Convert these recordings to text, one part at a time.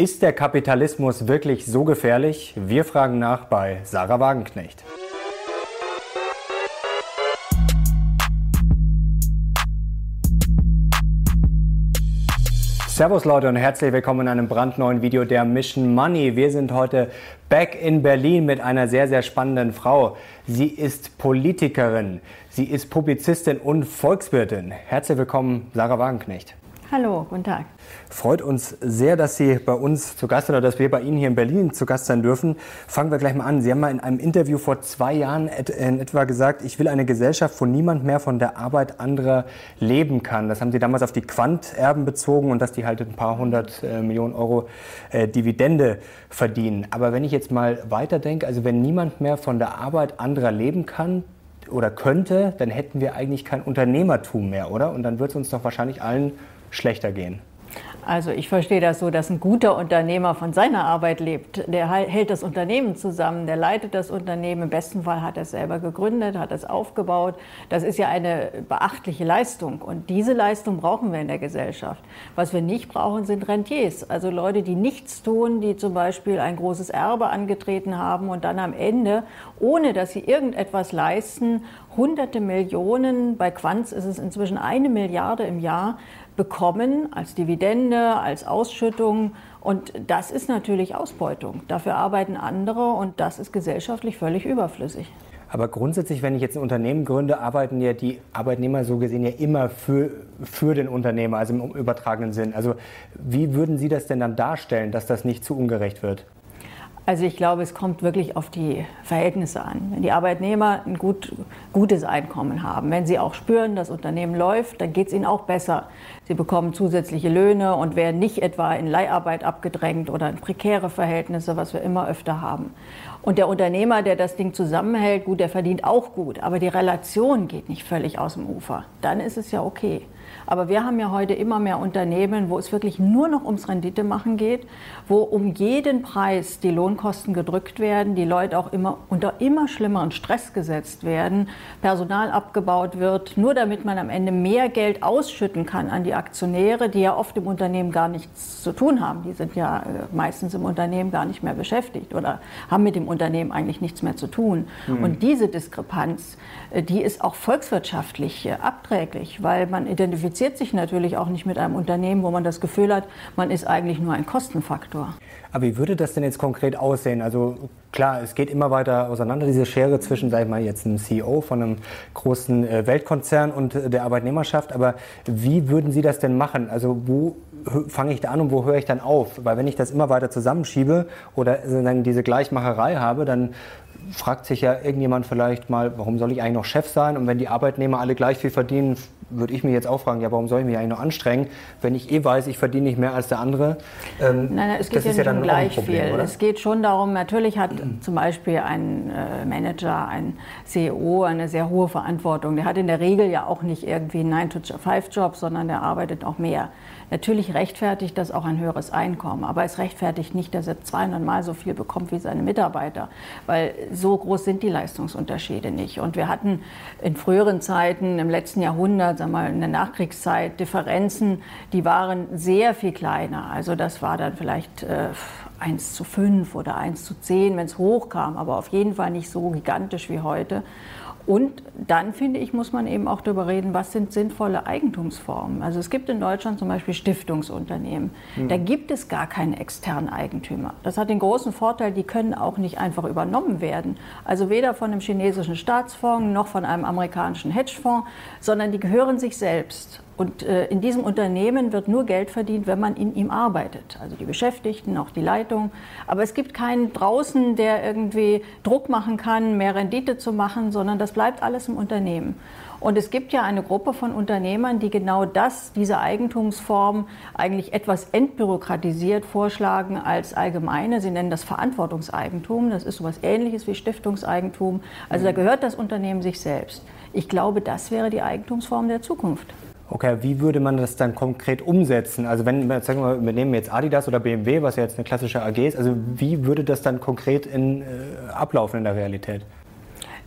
Ist der Kapitalismus wirklich so gefährlich? Wir fragen nach bei Sarah Wagenknecht. Servus Leute und herzlich willkommen in einem brandneuen Video der Mission Money. Wir sind heute back in Berlin mit einer sehr, sehr spannenden Frau. Sie ist Politikerin, sie ist Publizistin und Volkswirtin. Herzlich willkommen, Sarah Wagenknecht. Hallo, guten Tag. Freut uns sehr, dass Sie bei uns zu Gast sind oder dass wir bei Ihnen hier in Berlin zu Gast sein dürfen. Fangen wir gleich mal an. Sie haben mal in einem Interview vor zwei Jahren in etwa gesagt, ich will eine Gesellschaft, wo niemand mehr von der Arbeit anderer leben kann. Das haben Sie damals auf die Quanterben bezogen und dass die halt ein paar hundert äh, Millionen Euro äh, Dividende verdienen. Aber wenn ich jetzt mal weiterdenke, also wenn niemand mehr von der Arbeit anderer leben kann, oder könnte, dann hätten wir eigentlich kein Unternehmertum mehr, oder? Und dann wird es uns doch wahrscheinlich allen schlechter gehen? Also ich verstehe das so, dass ein guter Unternehmer von seiner Arbeit lebt. Der hält das Unternehmen zusammen, der leitet das Unternehmen. Im besten Fall hat er es selber gegründet, hat es aufgebaut. Das ist ja eine beachtliche Leistung. Und diese Leistung brauchen wir in der Gesellschaft. Was wir nicht brauchen, sind Rentiers. Also Leute, die nichts tun, die zum Beispiel ein großes Erbe angetreten haben und dann am Ende, ohne dass sie irgendetwas leisten, hunderte Millionen, bei Quanz ist es inzwischen eine Milliarde im Jahr, bekommen als Dividende, als Ausschüttung. Und das ist natürlich Ausbeutung. Dafür arbeiten andere und das ist gesellschaftlich völlig überflüssig. Aber grundsätzlich, wenn ich jetzt ein Unternehmen gründe, arbeiten ja die Arbeitnehmer so gesehen ja immer für, für den Unternehmer, also im übertragenen Sinn. Also wie würden Sie das denn dann darstellen, dass das nicht zu ungerecht wird? Also ich glaube, es kommt wirklich auf die Verhältnisse an. Wenn die Arbeitnehmer ein gut, gutes Einkommen haben, wenn sie auch spüren, das Unternehmen läuft, dann geht es ihnen auch besser. Sie bekommen zusätzliche Löhne und werden nicht etwa in Leiharbeit abgedrängt oder in prekäre Verhältnisse, was wir immer öfter haben. Und der Unternehmer, der das Ding zusammenhält, gut, der verdient auch gut, aber die Relation geht nicht völlig aus dem Ufer. Dann ist es ja okay. Aber wir haben ja heute immer mehr Unternehmen, wo es wirklich nur noch ums Rendite machen geht, wo um jeden Preis die Lohnkosten gedrückt werden, die Leute auch immer unter immer schlimmeren Stress gesetzt werden, Personal abgebaut wird, nur damit man am Ende mehr Geld ausschütten kann an die Aktionäre, die ja oft im Unternehmen gar nichts zu tun haben. Die sind ja äh, meistens im Unternehmen gar nicht mehr beschäftigt oder haben mit dem Unternehmen eigentlich nichts mehr zu tun. Mhm. Und diese Diskrepanz, äh, die ist auch volkswirtschaftlich äh, abträglich, weil man identifiziert identifiziert sich natürlich auch nicht mit einem Unternehmen, wo man das Gefühl hat, man ist eigentlich nur ein Kostenfaktor. Aber wie würde das denn jetzt konkret aussehen? Also klar, es geht immer weiter auseinander, diese Schere zwischen, sag ich mal, jetzt einem CEO von einem großen äh, Weltkonzern und äh, der Arbeitnehmerschaft. Aber wie würden Sie das denn machen? Also wo fange ich da an und wo höre ich dann auf? Weil wenn ich das immer weiter zusammenschiebe oder diese Gleichmacherei habe, dann fragt sich ja irgendjemand vielleicht mal, warum soll ich eigentlich noch Chef sein? Und wenn die Arbeitnehmer alle gleich viel verdienen, würde ich mich jetzt auch fragen, ja, warum soll ich mich eigentlich noch anstrengen, wenn ich eh weiß, ich verdiene nicht mehr als der andere? Ähm, nein, nein, es geht ja nicht ja um gleich Problem, viel. Oder? Es geht schon darum, natürlich hat zum Beispiel ein äh, Manager, ein CEO eine sehr hohe Verantwortung. Der hat in der Regel ja auch nicht irgendwie einen 9-to-5-Job, sondern der arbeitet auch mehr. Natürlich rechtfertigt das auch ein höheres Einkommen, aber es rechtfertigt nicht, dass er 200 Mal so viel bekommt wie seine Mitarbeiter, weil so groß sind die Leistungsunterschiede nicht. Und wir hatten in früheren Zeiten, im letzten Jahrhundert, sagen wir mal in der Nachkriegszeit, Differenzen, die waren sehr viel kleiner. Also das war dann vielleicht äh, 1 zu 5 oder 1 zu 10, wenn es hochkam, aber auf jeden Fall nicht so gigantisch wie heute. Und dann finde ich, muss man eben auch darüber reden, was sind sinnvolle Eigentumsformen. Also es gibt in Deutschland zum Beispiel Stiftungsunternehmen. Mhm. Da gibt es gar keine externen Eigentümer. Das hat den großen Vorteil, die können auch nicht einfach übernommen werden. Also weder von einem chinesischen Staatsfonds noch von einem amerikanischen Hedgefonds, sondern die gehören sich selbst. Und äh, in diesem Unternehmen wird nur Geld verdient, wenn man in ihm arbeitet. Also die Beschäftigten, auch die Leitung. Aber es gibt keinen draußen, der irgendwie Druck machen kann, mehr Rendite zu machen, sondern das bleibt alles im Unternehmen. Und es gibt ja eine Gruppe von Unternehmern, die genau das, diese Eigentumsform eigentlich etwas entbürokratisiert vorschlagen als allgemeine. Sie nennen das Verantwortungseigentum. Das ist so etwas Ähnliches wie Stiftungseigentum. Also da gehört das Unternehmen sich selbst. Ich glaube, das wäre die Eigentumsform der Zukunft. Okay, wie würde man das dann konkret umsetzen? Also wenn sagen wir, wir nehmen jetzt Adidas oder BMW, was ja jetzt eine klassische AG ist, also wie würde das dann konkret in, äh, ablaufen in der Realität?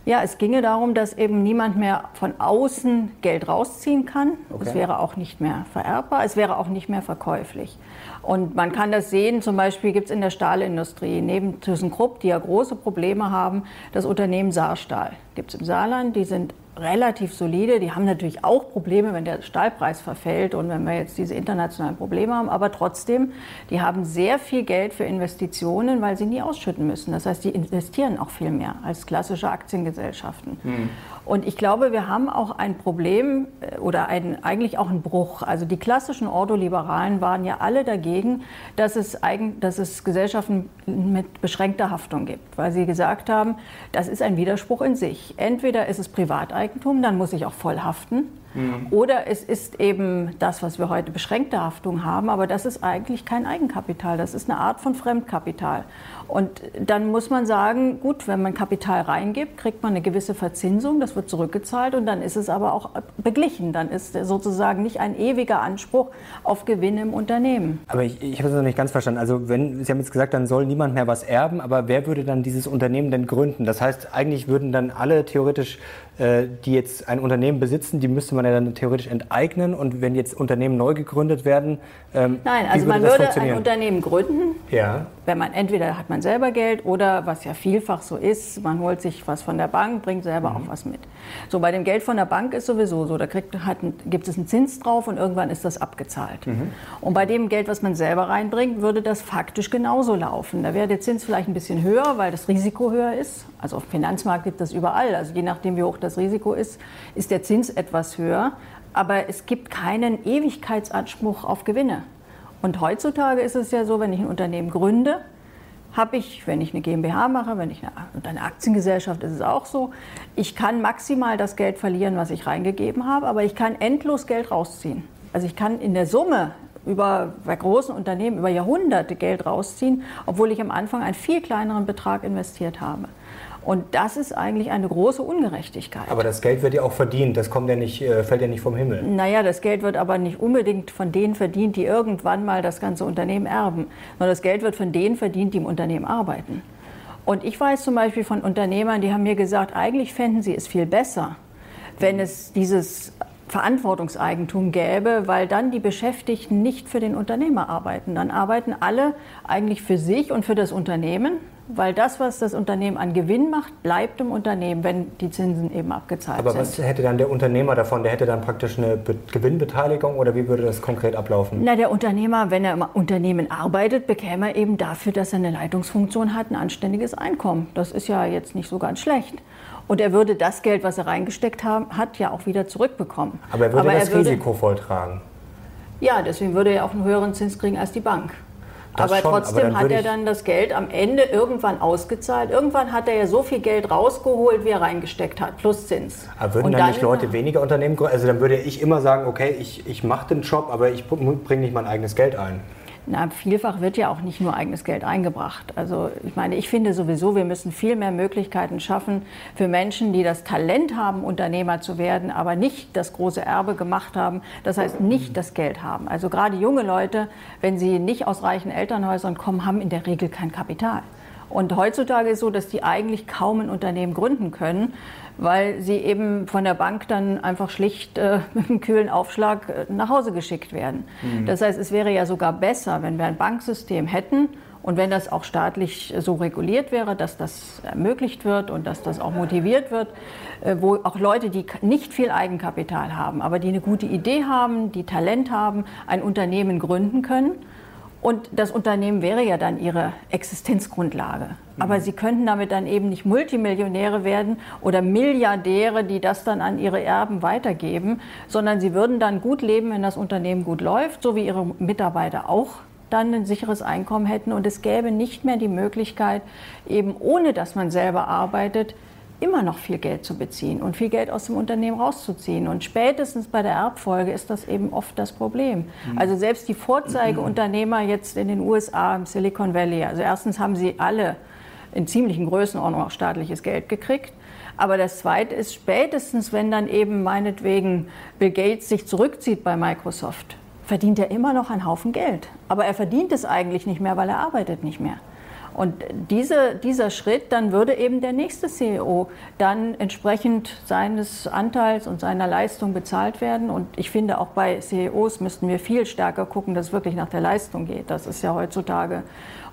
Ja, es ginge darum, dass eben niemand mehr von außen Geld rausziehen kann. Okay. Es wäre auch nicht mehr vererbbar, es wäre auch nicht mehr verkäuflich. Und man kann das sehen, zum Beispiel gibt es in der Stahlindustrie neben ThyssenKrupp, die ja große Probleme haben, das Unternehmen Saarstahl. Gibt es im Saarland, die sind relativ solide. Die haben natürlich auch Probleme, wenn der Stahlpreis verfällt und wenn wir jetzt diese internationalen Probleme haben. Aber trotzdem, die haben sehr viel Geld für Investitionen, weil sie nie ausschütten müssen. Das heißt, die investieren auch viel mehr als klassische Aktiengesellschaften. Mhm. Und ich glaube, wir haben auch ein Problem äh, oder ein, eigentlich auch einen Bruch. Also die klassischen Ordoliberalen waren ja alle dagegen, dass es, eigen, dass es Gesellschaften mit beschränkter Haftung gibt, weil sie gesagt haben, das ist ein Widerspruch in sich. Entweder ist es Privateigentum, dann muss ich auch voll haften. Mhm. Oder es ist eben das, was wir heute beschränkte Haftung haben, aber das ist eigentlich kein Eigenkapital, das ist eine Art von Fremdkapital. Und dann muss man sagen, gut, wenn man Kapital reingibt, kriegt man eine gewisse Verzinsung, das wird zurückgezahlt und dann ist es aber auch beglichen. Dann ist sozusagen nicht ein ewiger Anspruch auf Gewinne im Unternehmen. Aber ich, ich habe es noch nicht ganz verstanden. Also wenn Sie haben jetzt gesagt, dann soll niemand mehr was erben, aber wer würde dann dieses Unternehmen denn gründen? Das heißt, eigentlich würden dann alle theoretisch äh, die jetzt ein Unternehmen besitzen, die müsste man ja dann theoretisch enteignen. Und wenn jetzt Unternehmen neu gegründet werden, ähm, Nein, also würde man würde ein Unternehmen gründen. Ja. Wenn man entweder hat man selber Geld oder was ja vielfach so ist, man holt sich was von der Bank, bringt selber mhm. auch was mit. So bei dem Geld von der Bank ist sowieso so, da kriegt, hat, gibt es einen Zins drauf und irgendwann ist das abgezahlt. Mhm. Und bei dem Geld, was man selber reinbringt, würde das faktisch genauso laufen. Da wäre der Zins vielleicht ein bisschen höher, weil das Risiko höher ist. Also auf dem Finanzmarkt gibt es überall. Also je nachdem, wie hoch das Risiko ist, ist der Zins etwas höher. Aber es gibt keinen Ewigkeitsanspruch auf Gewinne. Und heutzutage ist es ja so, wenn ich ein Unternehmen gründe, habe ich, wenn ich eine GmbH mache, wenn ich eine, eine Aktiengesellschaft ist es auch so, ich kann maximal das Geld verlieren, was ich reingegeben habe, aber ich kann endlos Geld rausziehen. Also ich kann in der Summe über, bei großen Unternehmen über Jahrhunderte Geld rausziehen, obwohl ich am Anfang einen viel kleineren Betrag investiert habe. Und das ist eigentlich eine große Ungerechtigkeit. Aber das Geld wird ja auch verdient, das kommt ja nicht, äh, fällt ja nicht vom Himmel. Naja, das Geld wird aber nicht unbedingt von denen verdient, die irgendwann mal das ganze Unternehmen erben, sondern das Geld wird von denen verdient, die im Unternehmen arbeiten. Und ich weiß zum Beispiel von Unternehmern, die haben mir gesagt, eigentlich fänden sie es viel besser, wenn es dieses Verantwortungseigentum gäbe, weil dann die Beschäftigten nicht für den Unternehmer arbeiten. Dann arbeiten alle eigentlich für sich und für das Unternehmen weil das, was das Unternehmen an Gewinn macht, bleibt im Unternehmen, wenn die Zinsen eben abgezahlt Aber sind. Aber was hätte dann der Unternehmer davon? Der hätte dann praktisch eine Be Gewinnbeteiligung oder wie würde das konkret ablaufen? Na, der Unternehmer, wenn er im Unternehmen arbeitet, bekäme er eben dafür, dass er eine Leitungsfunktion hat, ein anständiges Einkommen. Das ist ja jetzt nicht so ganz schlecht. Und er würde das Geld, was er reingesteckt hat, ja auch wieder zurückbekommen. Aber er würde Aber das er würde, Risiko volltragen. Ja, deswegen würde er auch einen höheren Zins kriegen als die Bank. Das aber schon, trotzdem aber hat er dann das Geld am Ende irgendwann ausgezahlt. Irgendwann hat er ja so viel Geld rausgeholt, wie er reingesteckt hat, plus Zins. Aber würden dann, dann, nicht Leute weniger Unternehmen gründen? Also dann würde ich immer sagen, okay, ich, ich mache den Job, aber ich bringe nicht mein eigenes Geld ein. Na, vielfach wird ja auch nicht nur eigenes Geld eingebracht. Also ich meine, ich finde sowieso, wir müssen viel mehr Möglichkeiten schaffen für Menschen, die das Talent haben, Unternehmer zu werden, aber nicht das große Erbe gemacht haben. Das heißt, nicht das Geld haben. Also gerade junge Leute, wenn sie nicht aus reichen Elternhäusern kommen, haben in der Regel kein Kapital. Und heutzutage ist es so, dass die eigentlich kaum ein Unternehmen gründen können, weil sie eben von der Bank dann einfach schlicht äh, mit einem kühlen Aufschlag äh, nach Hause geschickt werden. Mhm. Das heißt, es wäre ja sogar besser, wenn wir ein Banksystem hätten und wenn das auch staatlich so reguliert wäre, dass das ermöglicht wird und dass das auch motiviert wird, äh, wo auch Leute, die nicht viel Eigenkapital haben, aber die eine gute Idee haben, die Talent haben, ein Unternehmen gründen können und das Unternehmen wäre ja dann ihre Existenzgrundlage. Aber sie könnten damit dann eben nicht Multimillionäre werden oder Milliardäre, die das dann an ihre Erben weitergeben, sondern sie würden dann gut leben, wenn das Unternehmen gut läuft, so wie ihre Mitarbeiter auch dann ein sicheres Einkommen hätten. Und es gäbe nicht mehr die Möglichkeit, eben ohne dass man selber arbeitet, immer noch viel Geld zu beziehen und viel Geld aus dem Unternehmen rauszuziehen. Und spätestens bei der Erbfolge ist das eben oft das Problem. Mhm. Also selbst die Vorzeigeunternehmer jetzt in den USA, im Silicon Valley, also erstens haben sie alle in ziemlichen Größenordnung auch staatliches Geld gekriegt. Aber das Zweite ist spätestens, wenn dann eben meinetwegen Bill Gates sich zurückzieht bei Microsoft, verdient er immer noch einen Haufen Geld. Aber er verdient es eigentlich nicht mehr, weil er arbeitet nicht mehr. Und diese, dieser Schritt, dann würde eben der nächste CEO dann entsprechend seines Anteils und seiner Leistung bezahlt werden. Und ich finde, auch bei CEOs müssten wir viel stärker gucken, dass es wirklich nach der Leistung geht. Das ist ja heutzutage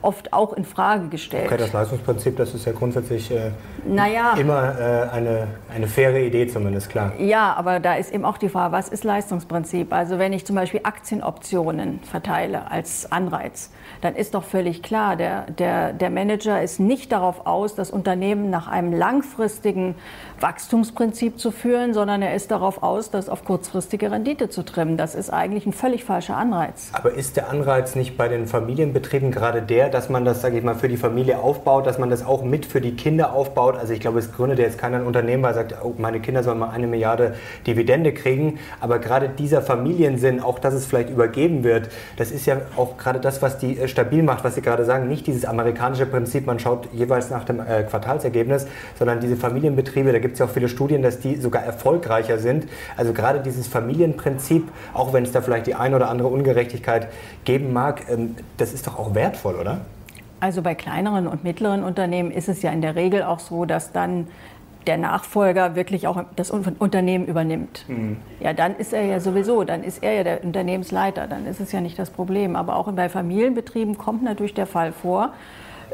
oft auch in Frage gestellt. Okay, das Leistungsprinzip, das ist ja grundsätzlich äh, naja, immer äh, eine, eine faire Idee zumindest, klar. Ja, aber da ist eben auch die Frage, was ist Leistungsprinzip? Also wenn ich zum Beispiel Aktienoptionen verteile als Anreiz, dann ist doch völlig klar, der, der, der Manager ist nicht darauf aus, das Unternehmen nach einem langfristigen Wachstumsprinzip zu führen, sondern er ist darauf aus, das auf kurzfristige Rendite zu trimmen. Das ist eigentlich ein völlig falscher Anreiz. Aber ist der Anreiz nicht bei den Familienbetrieben gerade der, dass man das, sage ich mal, für die Familie aufbaut, dass man das auch mit für die Kinder aufbaut? Also ich glaube, es gründet jetzt keiner Unternehmen, weil er sagt, oh, meine Kinder sollen mal eine Milliarde Dividende kriegen. Aber gerade dieser Familiensinn, auch dass es vielleicht übergeben wird, das ist ja auch gerade das, was die äh, stabil macht, was Sie gerade sagen. Nicht dieses amerikanische Prinzip, man schaut jeweils nach dem äh, Quartalsergebnis, sondern diese Familienbetriebe, da gibt es ja auch viele Studien, dass die sogar erfolgreicher sind. Also gerade dieses Familienprinzip, auch wenn es da vielleicht die eine oder andere Ungerechtigkeit geben mag, ähm, das ist doch auch wertvoll, oder? Also bei kleineren und mittleren Unternehmen ist es ja in der Regel auch so, dass dann der Nachfolger wirklich auch das Unternehmen übernimmt. Mhm. Ja, dann ist er ja sowieso, dann ist er ja der Unternehmensleiter, dann ist es ja nicht das Problem. Aber auch bei Familienbetrieben kommt natürlich der Fall vor.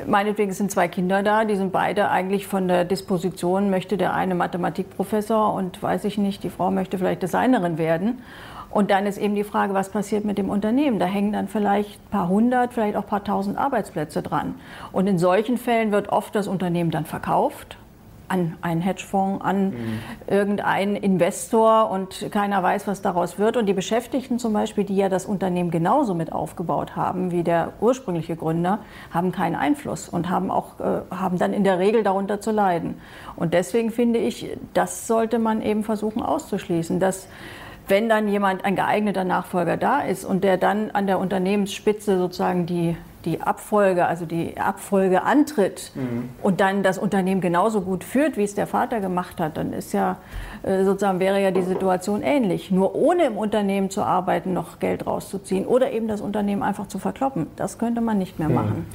Meinetwegen sind zwei Kinder da, die sind beide eigentlich von der Disposition, möchte der eine Mathematikprofessor und weiß ich nicht, die Frau möchte vielleicht Designerin werden. Und dann ist eben die Frage, was passiert mit dem Unternehmen? Da hängen dann vielleicht ein paar hundert, vielleicht auch ein paar tausend Arbeitsplätze dran. Und in solchen Fällen wird oft das Unternehmen dann verkauft an einen Hedgefonds, an mhm. irgendeinen Investor und keiner weiß, was daraus wird. Und die Beschäftigten zum Beispiel, die ja das Unternehmen genauso mit aufgebaut haben wie der ursprüngliche Gründer, haben keinen Einfluss und haben auch äh, haben dann in der Regel darunter zu leiden. Und deswegen finde ich, das sollte man eben versuchen auszuschließen, dass wenn dann jemand, ein geeigneter Nachfolger da ist und der dann an der Unternehmensspitze sozusagen die die Abfolge, also die Abfolge antritt mhm. und dann das Unternehmen genauso gut führt, wie es der Vater gemacht hat, dann ist ja äh, sozusagen wäre ja die Situation ähnlich. Nur ohne im Unternehmen zu arbeiten, noch Geld rauszuziehen oder eben das Unternehmen einfach zu verkloppen, das könnte man nicht mehr mhm.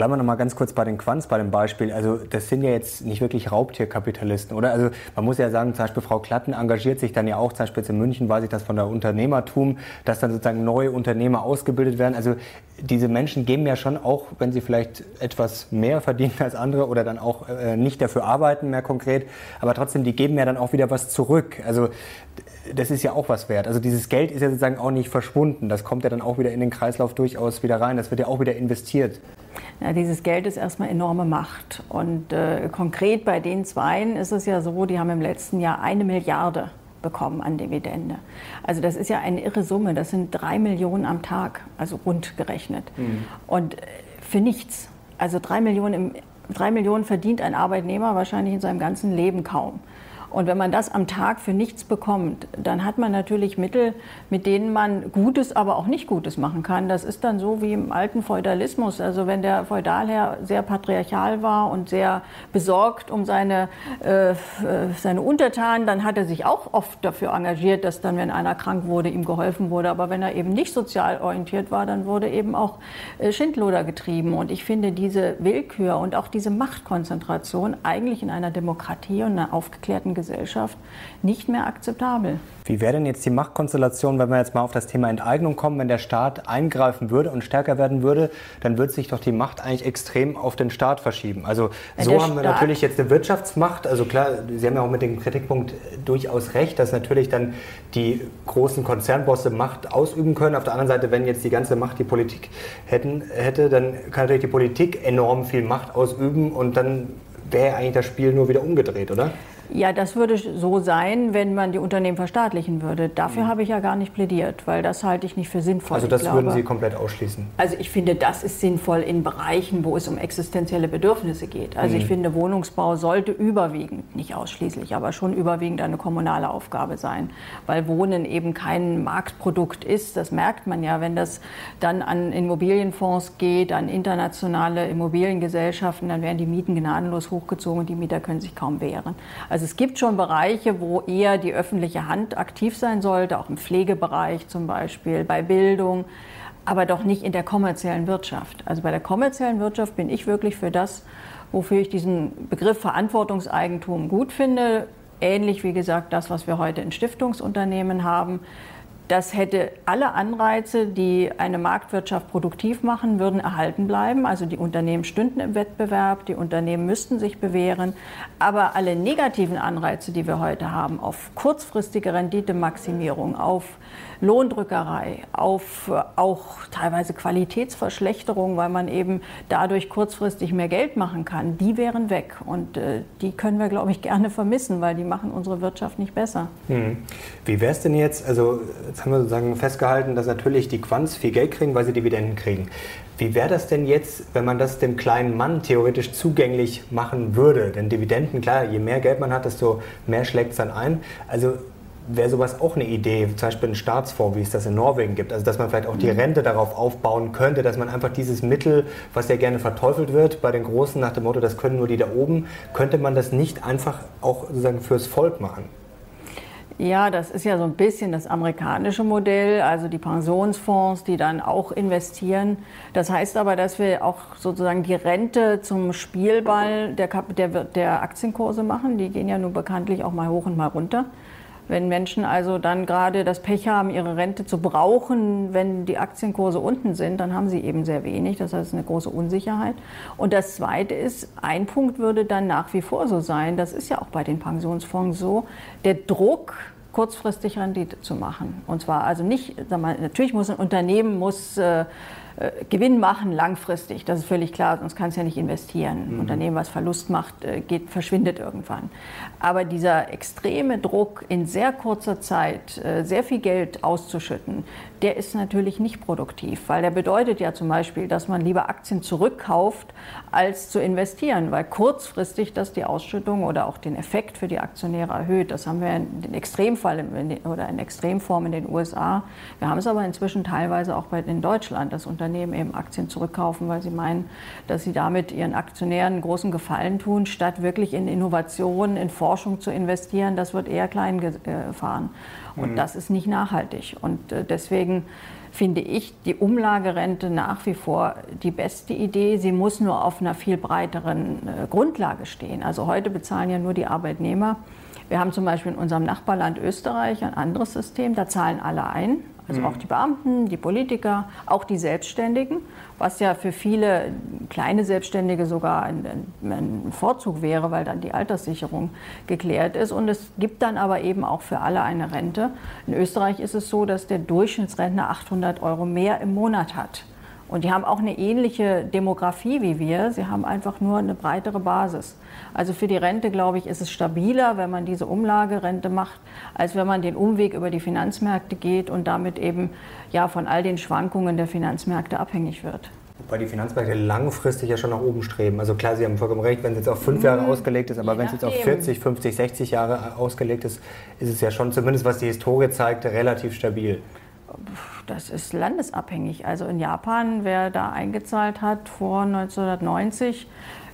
Bleiben wir noch mal ganz kurz bei den Quants, bei dem Beispiel. Also das sind ja jetzt nicht wirklich Raubtierkapitalisten, oder? Also man muss ja sagen, zum Beispiel Frau Klatten engagiert sich dann ja auch, zum Beispiel in München weiß ich das von der Unternehmertum, dass dann sozusagen neue Unternehmer ausgebildet werden. Also diese Menschen geben ja schon auch, wenn sie vielleicht etwas mehr verdienen als andere oder dann auch äh, nicht dafür arbeiten mehr konkret, aber trotzdem, die geben ja dann auch wieder was zurück. Also das ist ja auch was wert. Also dieses Geld ist ja sozusagen auch nicht verschwunden. Das kommt ja dann auch wieder in den Kreislauf durchaus wieder rein. Das wird ja auch wieder investiert. Ja, dieses Geld ist erstmal enorme Macht. Und äh, konkret bei den Zweien ist es ja so, die haben im letzten Jahr eine Milliarde bekommen an Dividende. Also das ist ja eine irre Summe. Das sind drei Millionen am Tag, also rund gerechnet. Mhm. Und äh, für nichts. Also drei Millionen, im, drei Millionen verdient ein Arbeitnehmer wahrscheinlich in seinem ganzen Leben kaum. Und wenn man das am Tag für nichts bekommt, dann hat man natürlich Mittel, mit denen man Gutes, aber auch nicht Gutes machen kann. Das ist dann so wie im alten Feudalismus. Also wenn der Feudalherr sehr patriarchal war und sehr besorgt um seine, äh, seine Untertanen, dann hat er sich auch oft dafür engagiert, dass dann, wenn einer krank wurde, ihm geholfen wurde. Aber wenn er eben nicht sozial orientiert war, dann wurde eben auch äh, Schindluder getrieben. Und ich finde diese Willkür und auch diese Machtkonzentration eigentlich in einer Demokratie und einer aufgeklärten Gesellschaft nicht mehr akzeptabel. Wie wäre denn jetzt die Machtkonstellation, wenn wir jetzt mal auf das Thema Enteignung kommen, wenn der Staat eingreifen würde und stärker werden würde, dann würde sich doch die Macht eigentlich extrem auf den Staat verschieben. Also ja, so haben wir Staat natürlich jetzt eine Wirtschaftsmacht. Also klar, Sie haben ja auch mit dem Kritikpunkt durchaus recht, dass natürlich dann die großen Konzernbosse Macht ausüben können. Auf der anderen Seite, wenn jetzt die ganze Macht die Politik hätten, hätte, dann kann natürlich die Politik enorm viel Macht ausüben und dann wäre eigentlich das Spiel nur wieder umgedreht, oder? Ja, das würde so sein, wenn man die Unternehmen verstaatlichen würde. Dafür mhm. habe ich ja gar nicht plädiert, weil das halte ich nicht für sinnvoll. Also das würden Sie komplett ausschließen? Also ich finde, das ist sinnvoll in Bereichen, wo es um existenzielle Bedürfnisse geht. Also mhm. ich finde, Wohnungsbau sollte überwiegend, nicht ausschließlich, aber schon überwiegend eine kommunale Aufgabe sein, weil Wohnen eben kein Marktprodukt ist. Das merkt man ja, wenn das dann an Immobilienfonds geht, an internationale Immobiliengesellschaften, dann werden die Mieten gnadenlos hochgezogen und die Mieter können sich kaum wehren. Also also es gibt schon Bereiche, wo eher die öffentliche Hand aktiv sein sollte, auch im Pflegebereich zum Beispiel, bei Bildung. aber doch nicht in der kommerziellen Wirtschaft. Also bei der kommerziellen Wirtschaft bin ich wirklich für das, wofür ich diesen Begriff Verantwortungseigentum gut finde. Ähnlich wie gesagt das, was wir heute in Stiftungsunternehmen haben. Das hätte alle Anreize, die eine Marktwirtschaft produktiv machen, würden erhalten bleiben. Also die Unternehmen stünden im Wettbewerb, die Unternehmen müssten sich bewähren. Aber alle negativen Anreize, die wir heute haben, auf kurzfristige Renditemaximierung, auf Lohndrückerei, auf äh, auch teilweise Qualitätsverschlechterung, weil man eben dadurch kurzfristig mehr Geld machen kann, die wären weg. Und äh, die können wir, glaube ich, gerne vermissen, weil die machen unsere Wirtschaft nicht besser. Hm. Wie wäre es denn jetzt, also jetzt haben wir sozusagen festgehalten, dass natürlich die Quants viel Geld kriegen, weil sie Dividenden kriegen. Wie wäre das denn jetzt, wenn man das dem kleinen Mann theoretisch zugänglich machen würde? Denn Dividenden, klar, je mehr Geld man hat, desto mehr schlägt es dann ein. Also wäre sowas auch eine Idee, zum Beispiel ein Staatsfonds, wie es das in Norwegen gibt. Also dass man vielleicht auch die mhm. Rente darauf aufbauen könnte, dass man einfach dieses Mittel, was ja gerne verteufelt wird bei den Großen nach dem Motto, das können nur die da oben, könnte man das nicht einfach auch sozusagen fürs Volk machen? Ja, das ist ja so ein bisschen das amerikanische Modell, also die Pensionsfonds, die dann auch investieren. Das heißt aber, dass wir auch sozusagen die Rente zum Spielball der, der, der Aktienkurse machen. Die gehen ja nun bekanntlich auch mal hoch und mal runter. Wenn Menschen also dann gerade das Pech haben, ihre Rente zu brauchen, wenn die Aktienkurse unten sind, dann haben sie eben sehr wenig. Das heißt, eine große Unsicherheit. Und das Zweite ist, ein Punkt würde dann nach wie vor so sein, das ist ja auch bei den Pensionsfonds so, der Druck, kurzfristig Rendite zu machen. Und zwar also nicht, mal, natürlich muss ein Unternehmen muss äh, äh, Gewinn machen langfristig. Das ist völlig klar, sonst kann es ja nicht investieren. Mhm. Unternehmen, was Verlust macht, äh, geht, verschwindet irgendwann. Aber dieser extreme Druck, in sehr kurzer Zeit äh, sehr viel Geld auszuschütten, der ist natürlich nicht produktiv, weil der bedeutet ja zum Beispiel, dass man lieber Aktien zurückkauft, als zu investieren, weil kurzfristig das die Ausschüttung oder auch den Effekt für die Aktionäre erhöht. Das haben wir in den Extremfall oder in Extremform in den USA. Wir haben es aber inzwischen teilweise auch in Deutschland, dass Unternehmen eben Aktien zurückkaufen, weil sie meinen, dass sie damit ihren Aktionären einen großen Gefallen tun, statt wirklich in Innovation, in Forschung zu investieren. Das wird eher klein gefahren. Und mhm. das ist nicht nachhaltig. Und äh, deswegen finde ich die Umlagerente nach wie vor die beste Idee. Sie muss nur auf einer viel breiteren äh, Grundlage stehen. Also heute bezahlen ja nur die Arbeitnehmer. Wir haben zum Beispiel in unserem Nachbarland Österreich ein anderes System, da zahlen alle ein. Also auch die Beamten, die Politiker, auch die Selbstständigen, was ja für viele kleine Selbstständige sogar ein, ein, Vorzug wäre, weil dann die Alterssicherung geklärt ist. Und es gibt dann aber eben auch für alle eine Rente. In Österreich ist es so, dass der Durchschnittsrentner 800 Euro mehr im Monat hat. Und die haben auch eine ähnliche Demografie wie wir. Sie haben einfach nur eine breitere Basis. Also für die Rente, glaube ich, ist es stabiler, wenn man diese Umlagerente macht, als wenn man den Umweg über die Finanzmärkte geht und damit eben ja von all den Schwankungen der Finanzmärkte abhängig wird. Wobei die Finanzmärkte langfristig ja schon nach oben streben. Also klar, Sie haben vollkommen recht, wenn es jetzt auf fünf Jahre mhm. ausgelegt ist, aber wenn es jetzt auf 40, 50, 60 Jahre ausgelegt ist, ist es ja schon, zumindest was die Historie zeigt, relativ stabil. Das ist landesabhängig. Also in Japan, wer da eingezahlt hat vor 1990,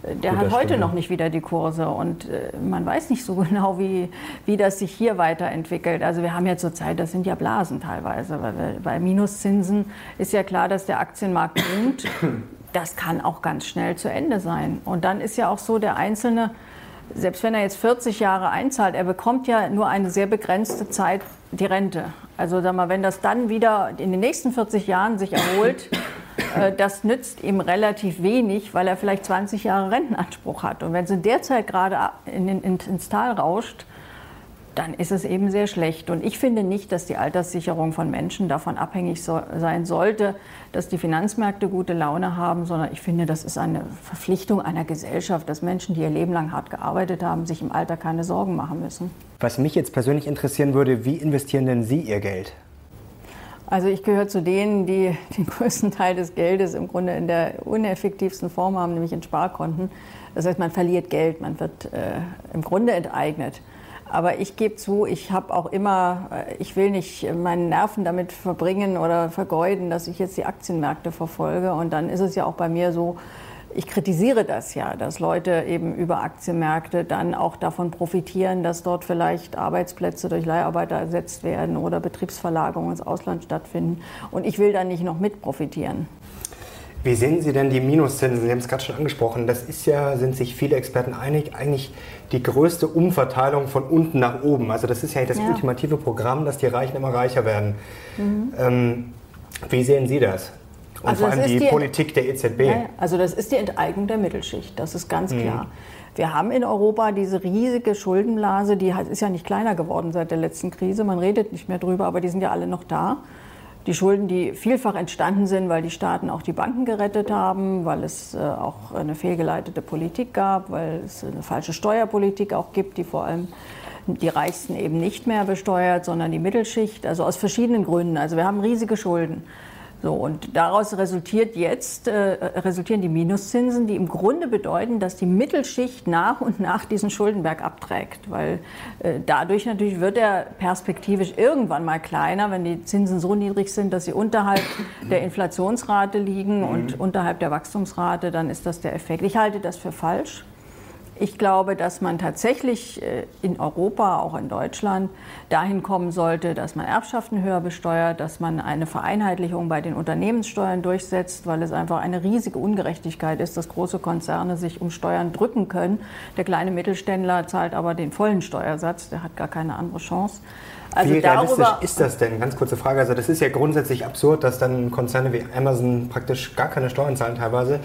äh, der Gut, hat heute stimmt. noch nicht wieder die Kurse und äh, man weiß nicht so genau, wie, wie das sich hier weiterentwickelt. Also wir haben ja zurzeit, das sind ja Blasen teilweise, weil wir, bei Minuszinsen ist ja klar, dass der Aktienmarkt boomt. Das kann auch ganz schnell zu Ende sein. Und dann ist ja auch so, der Einzelne, selbst wenn er jetzt 40 Jahre einzahlt, er bekommt ja nur eine sehr begrenzte Zeit die Rente. Also sag mal, wenn das dann wieder in den nächsten 40 Jahren sich erholt, äh, das nützt ihm relativ wenig, weil er vielleicht 20 Jahre Rentenanspruch hat. Und wenn es in der Zeit gerade in, in, ins Tal rauscht, dann ist es eben sehr schlecht. Und ich finde nicht, dass die Alterssicherung von Menschen davon abhängig so, sein sollte, dass die Finanzmärkte gute Laune haben, sondern ich finde, das ist eine Verpflichtung einer Gesellschaft, dass Menschen, die ihr Leben lang hart gearbeitet haben, sich im Alter keine Sorgen machen müssen. Was mich jetzt persönlich interessieren würde, wie investieren denn Sie Ihr Geld? Also ich gehöre zu denen, die den größten Teil des Geldes im Grunde in der uneffektivsten Form haben, nämlich in Sparkonten. Das heißt, man verliert Geld, man wird äh, im Grunde enteignet. Aber ich gebe zu, ich habe auch immer, äh, ich will nicht meine Nerven damit verbringen oder vergeuden, dass ich jetzt die Aktienmärkte verfolge. Und dann ist es ja auch bei mir so, ich kritisiere das ja, dass Leute eben über Aktienmärkte dann auch davon profitieren, dass dort vielleicht Arbeitsplätze durch Leiharbeiter ersetzt werden oder Betriebsverlagerungen ins Ausland stattfinden. Und ich will da nicht noch mit profitieren. Wie sehen Sie denn die Minuszinsen? Sie haben es gerade schon angesprochen. Das ist ja, sind sich viele Experten einig, eigentlich die größte Umverteilung von unten nach oben. Also das ist ja das ja. ultimative Programm, dass die Reichen immer reicher werden. Mhm. Ähm, wie sehen Sie das? Und also vor allem die, die, Politik der EZB. Ja, also das ist die Enteignung der Mittelschicht, das ist ganz mhm. klar. Wir haben in Europa diese riesige Schuldenblase, die ist ja nicht kleiner geworden seit der letzten Krise. Man redet nicht mehr drüber, aber die sind ja alle noch da. Die Schulden, die vielfach entstanden sind, weil die Staaten auch die Banken gerettet haben, weil es äh, auch eine fehlgeleitete Politik gab, weil es eine falsche Steuerpolitik auch gibt, die vor allem die Reichsten eben nicht mehr besteuert, sondern die Mittelschicht. Also aus verschiedenen Gründen. Also wir haben riesige Schulden. So, und daraus resultiert jetzt, äh, resultieren die Minuszinsen, die im Grunde bedeuten, dass die Mittelschicht nach und nach diesen Schuldenberg abträgt. Weil äh, dadurch natürlich wird er perspektivisch irgendwann mal kleiner, wenn die Zinsen so niedrig sind, dass sie unterhalb der Inflationsrate liegen und mhm. unterhalb der Wachstumsrate, dann ist das der Effekt. Ich halte das für falsch. Ich glaube, dass man tatsächlich äh, in Europa, auch in Deutschland, dahin kommen sollte, dass man Erbschaften höher besteuert, dass man eine Vereinheitlichung bei den Unternehmenssteuern durchsetzt, weil es einfach eine riesige Ungerechtigkeit ist, dass große Konzerne sich um Steuern drücken können. Der kleine Mittelständler zahlt aber den vollen Steuersatz, der hat gar keine andere Chance. Also wie realistisch ist das denn? Ganz kurze Frage. Also das ist ja grundsätzlich absurd, dass dann Konzerne wie Amazon praktisch gar keine Steuern zahlen teilweise.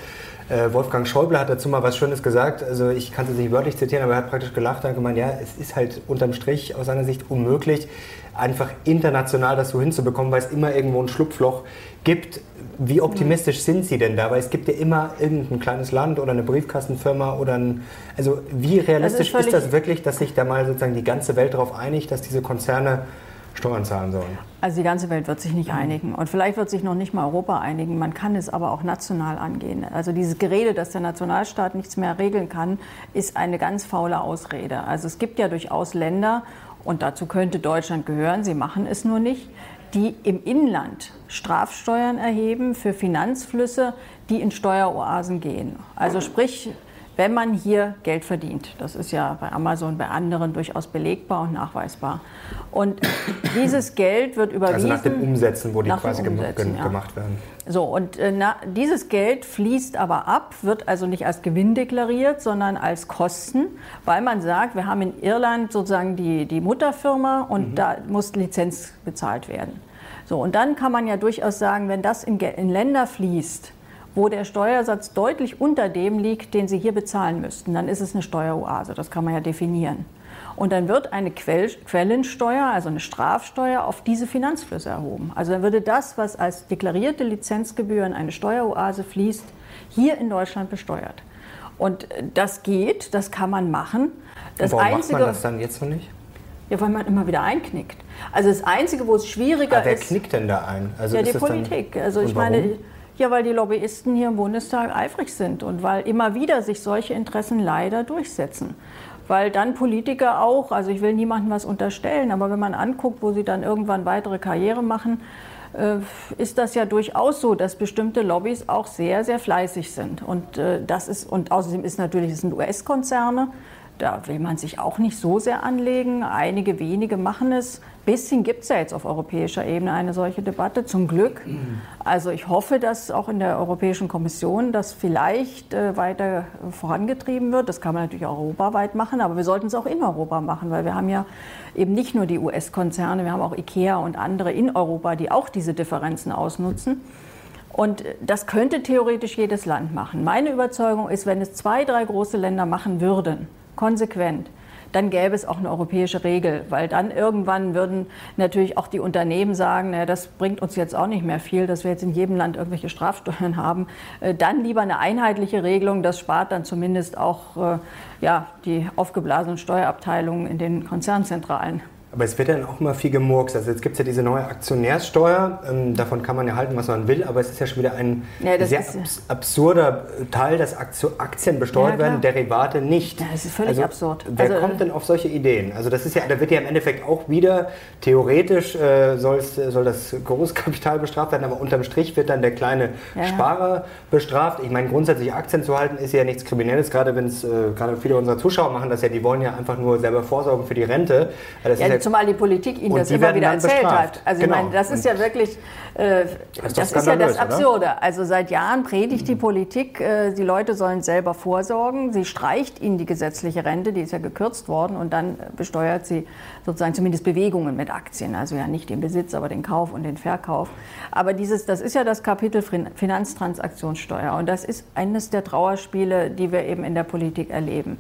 Äh, Wolfgang Schäuble hat dazu mal was Schönes gesagt. Also ich kann es nicht wörtlich zitieren, aber er hat praktisch gelacht und gemeint, ja, es ist halt unterm Strich aus seiner Sicht unmöglich, einfach international das so hinzubekommen, weil es immer irgendwo ein Schlupfloch gibt. Wie optimistisch mhm. sind Sie denn da? Weil es gibt ja immer irgendein kleines Land oder eine Briefkastenfirma oder ein. Also wie realistisch ist, ist das wirklich, dass sich da mal sozusagen die ganze Welt darauf einigt, dass diese Konzerne Steuern zahlen sollen? Also die ganze Welt wird sich nicht einigen. Und vielleicht wird sich noch nicht mal Europa einigen. Man kann es aber auch national angehen. Also dieses Gerede, dass der Nationalstaat nichts mehr regeln kann, ist eine ganz faule Ausrede. Also es gibt ja durchaus Länder, und dazu könnte Deutschland gehören, sie machen es nur nicht, die im Inland Strafsteuern erheben für Finanzflüsse, die in Steueroasen gehen. Also sprich, wenn man hier Geld verdient. Das ist ja bei Amazon, bei anderen durchaus belegbar und nachweisbar. Und dieses Geld wird überwiesen. Also nach den Umsätzen, wo die quasi Umsätzen, ja. gemacht werden. So, und äh, na, dieses Geld fließt aber ab, wird also nicht als Gewinn deklariert, sondern als Kosten, weil man sagt, wir haben in Irland sozusagen die, die Mutterfirma und mhm. da muss Lizenz bezahlt werden. So, und dann kann man ja durchaus sagen, wenn das in, in Länder fließt, wo der Steuersatz deutlich unter dem liegt, den Sie hier bezahlen müssten, dann ist es eine Steueroase. Das kann man ja definieren. Und dann wird eine Quell Quellensteuer, also eine Strafsteuer, auf diese Finanzflüsse erhoben. Also dann würde das, was als deklarierte Lizenzgebühr in eine Steueroase fließt, hier in Deutschland besteuert. Und das geht, das kann man machen. Das warum Einzige, macht man das dann jetzt noch nicht? Ja, weil man immer wieder einknickt. Also das Einzige, wo es schwieriger Aber wer ist... Wer knickt denn da ein? Also ja, die Politik. Also ich meine, ja, weil die Lobbyisten hier im Bundestag eifrig sind und weil immer wieder sich solche Interessen leider durchsetzen. Weil dann Politiker auch, also ich will niemandem was unterstellen, aber wenn man anguckt, wo sie dann irgendwann weitere Karriere machen, äh, ist das ja durchaus so, dass bestimmte Lobbys auch sehr, sehr fleißig sind. Und äh, das ist, und außerdem ist natürlich, es sind US-Konzerne, da will man sich auch nicht so sehr anlegen. Einige wenige machen es. Bisschen gibt es ja jetzt auf europäischer Ebene eine solche Debatte, zum Glück. Also ich hoffe, dass auch in der Europäischen Kommission das vielleicht äh, weiter vorangetrieben wird. Das kann man natürlich auch europaweit machen, aber wir sollten es auch in Europa machen, weil wir haben ja eben nicht nur die US-Konzerne, wir haben auch IKEA und andere in Europa, die auch diese Differenzen ausnutzen. Und das könnte theoretisch jedes Land machen. Meine Überzeugung ist, wenn es zwei, drei große Länder machen würden, konsequent, dann gäbe es auch eine europäische Regel, weil dann irgendwann würden natürlich auch die Unternehmen sagen, naja, das bringt uns jetzt auch nicht mehr viel, dass wir jetzt in jedem Land irgendwelche Strafsteuern haben. Äh, dann lieber eine einheitliche Regelung, das spart dann zumindest auch äh, ja, die aufgeblasenen Steuerabteilungen in den Konzernzentralen. Aber es wird dann auch immer viel gemurkst. Also jetzt gibt es ja diese neue Aktionärssteuer. Ähm, davon kann man ja halten, was man will. Aber es ist ja schon wieder ein ja, sehr abs absurder Teil, dass Aktien besteuert ja, werden, Derivate nicht. Ja, das ist völlig also, absurd. Wer also, kommt denn auf solche Ideen? Also das ist ja, da wird ja im Endeffekt auch wieder theoretisch äh, soll das Großkapital bestraft werden, aber unterm Strich wird dann der kleine Sparer bestraft. Ich meine, grundsätzlich Aktien zu halten ist ja nichts Kriminelles, gerade wenn es äh, gerade viele unserer Zuschauer machen das ja, die wollen ja einfach nur selber vorsorgen für die Rente. Das ja, zumal die Politik ihnen das immer wieder erzählt bestraft. hat. Also genau. ich meine, das ist ja wirklich, äh, das, das ist ja das Absurde. Oder? Also seit Jahren predigt die Politik, äh, die Leute sollen selber vorsorgen. Sie streicht ihnen die gesetzliche Rente, die ist ja gekürzt worden und dann besteuert sie sozusagen zumindest Bewegungen mit Aktien. Also ja nicht den Besitz, aber den Kauf und den Verkauf. Aber dieses, das ist ja das Kapitel Finanztransaktionssteuer und das ist eines der Trauerspiele, die wir eben in der Politik erleben.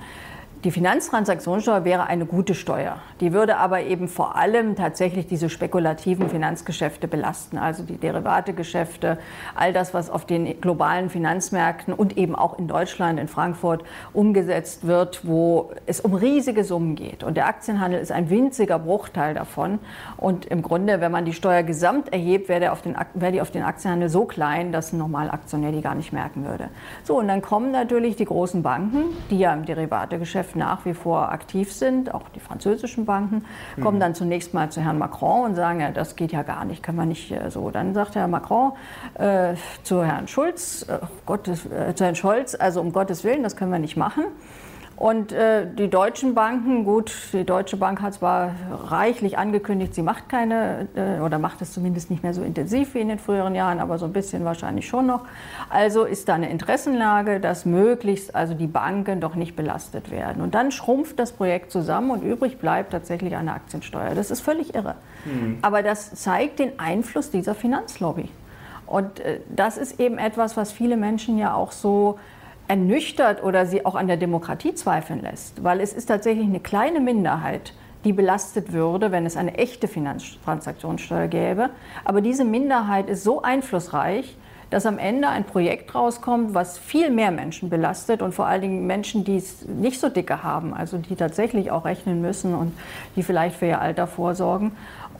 Die Finanztransaktionssteuer wäre eine gute Steuer. Die würde aber eben vor allem tatsächlich diese spekulativen Finanzgeschäfte belasten, also die Derivategeschäfte, all das, was auf den globalen Finanzmärkten und eben auch in Deutschland, in Frankfurt umgesetzt wird, wo es um riesige Summen geht. Und der Aktienhandel ist ein winziger Bruchteil davon. Und im Grunde, wenn man die Steuer gesamt erhebt, wäre, wäre die auf den Aktienhandel so klein, dass ein Normalaktionär die gar nicht merken würde. So, und dann kommen natürlich die großen Banken, die ja im Derivategeschäft nach wie vor aktiv sind, auch die französischen Banken, kommen mhm. dann zunächst mal zu Herrn Macron und sagen, ja, das geht ja gar nicht, können wir nicht äh, so. Dann sagt Herr Macron äh, zu Herrn Schulz, äh, Gottes, äh, zu Herrn Scholz, also um Gottes Willen, das können wir nicht machen. Und äh, die deutschen Banken, gut, die Deutsche Bank hat zwar reichlich angekündigt, sie macht keine äh, oder macht es zumindest nicht mehr so intensiv wie in den früheren Jahren, aber so ein bisschen wahrscheinlich schon noch. Also ist da eine Interessenlage, dass möglichst also die Banken doch nicht belastet werden. Und dann schrumpft das Projekt zusammen und übrig bleibt tatsächlich eine Aktiensteuer. Das ist völlig irre. Mhm. Aber das zeigt den Einfluss dieser Finanzlobby. Und äh, das ist eben etwas, was viele Menschen ja auch so ernüchtert oder sie auch an der Demokratie zweifeln lässt. Weil es ist tatsächlich eine kleine Minderheit, die belastet würde, wenn es eine echte Finanztransaktionssteuer gäbe. Aber diese Minderheit ist so einflussreich, dass am Ende ein Projekt rauskommt, was viel mehr Menschen belastet und vor allen Dingen Menschen, die es nicht so dicke haben, also die tatsächlich auch rechnen müssen und die vielleicht für ihr Alter vorsorgen.